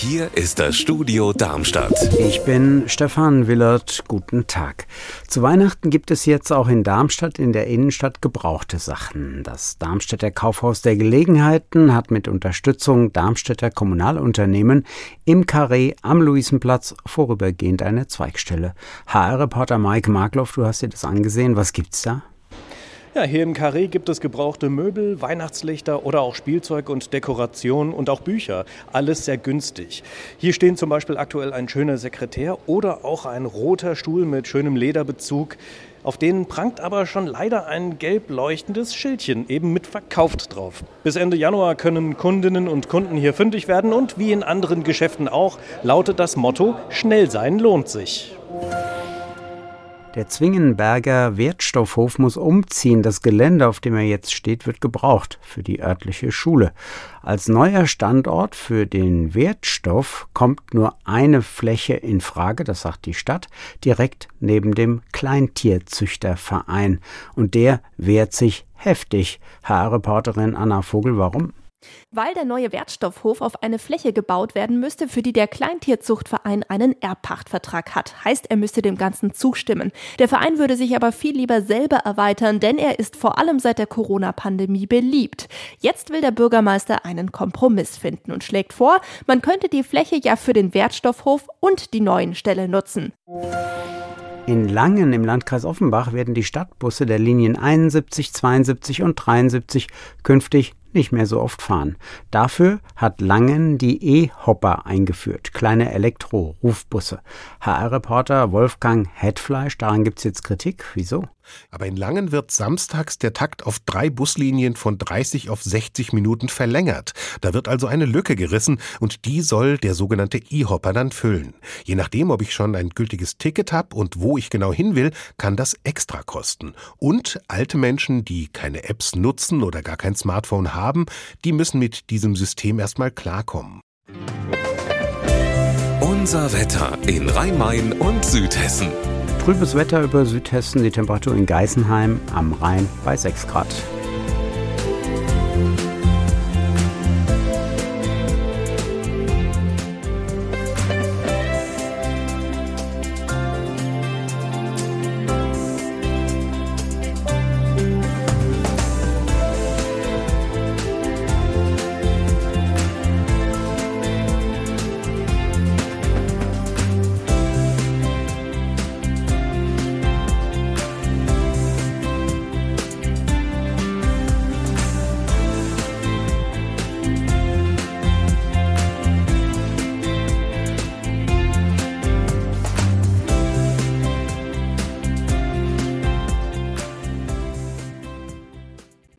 Hier ist das Studio Darmstadt. Ich bin Stefan Willert. Guten Tag. Zu Weihnachten gibt es jetzt auch in Darmstadt in der Innenstadt gebrauchte Sachen. Das Darmstädter Kaufhaus der Gelegenheiten hat mit Unterstützung Darmstädter Kommunalunternehmen im Carré am Luisenplatz vorübergehend eine Zweigstelle. HR-Reporter Mike Markloff, du hast dir das angesehen. Was gibt's da? Ja, hier im Carré gibt es gebrauchte Möbel, Weihnachtslichter oder auch Spielzeug und Dekoration und auch Bücher. Alles sehr günstig. Hier stehen zum Beispiel aktuell ein schöner Sekretär oder auch ein roter Stuhl mit schönem Lederbezug. Auf denen prangt aber schon leider ein gelb leuchtendes Schildchen, eben mit verkauft drauf. Bis Ende Januar können Kundinnen und Kunden hier fündig werden und wie in anderen Geschäften auch, lautet das Motto, schnell sein lohnt sich. Der Zwingenberger Wertstoffhof muss umziehen. Das Gelände, auf dem er jetzt steht, wird gebraucht für die örtliche Schule. Als neuer Standort für den Wertstoff kommt nur eine Fläche in Frage, das sagt die Stadt, direkt neben dem Kleintierzüchterverein. Und der wehrt sich heftig. Herr Reporterin Anna Vogel, warum? Weil der neue Wertstoffhof auf eine Fläche gebaut werden müsste, für die der Kleintierzuchtverein einen Erbpachtvertrag hat. Heißt, er müsste dem Ganzen zustimmen. Der Verein würde sich aber viel lieber selber erweitern, denn er ist vor allem seit der Corona-Pandemie beliebt. Jetzt will der Bürgermeister einen Kompromiss finden und schlägt vor, man könnte die Fläche ja für den Wertstoffhof und die neuen Ställe nutzen. In Langen im Landkreis Offenbach werden die Stadtbusse der Linien 71, 72 und 73 künftig nicht mehr so oft fahren. Dafür hat Langen die E-Hopper eingeführt, kleine Elektro-Rufbusse. HR-Reporter Wolfgang Hetfleisch, daran gibt es jetzt Kritik. Wieso? Aber in Langen wird samstags der Takt auf drei Buslinien von 30 auf 60 Minuten verlängert. Da wird also eine Lücke gerissen und die soll der sogenannte E-Hopper dann füllen. Je nachdem, ob ich schon ein gültiges Ticket habe und wo ich genau hin will, kann das extra kosten. Und alte Menschen, die keine Apps nutzen oder gar kein Smartphone haben, die müssen mit diesem System erstmal klarkommen. Unser Wetter in Rhein-Main und Südhessen. Trübes Wetter über Südhessen, die Temperatur in Geisenheim am Rhein bei 6 Grad.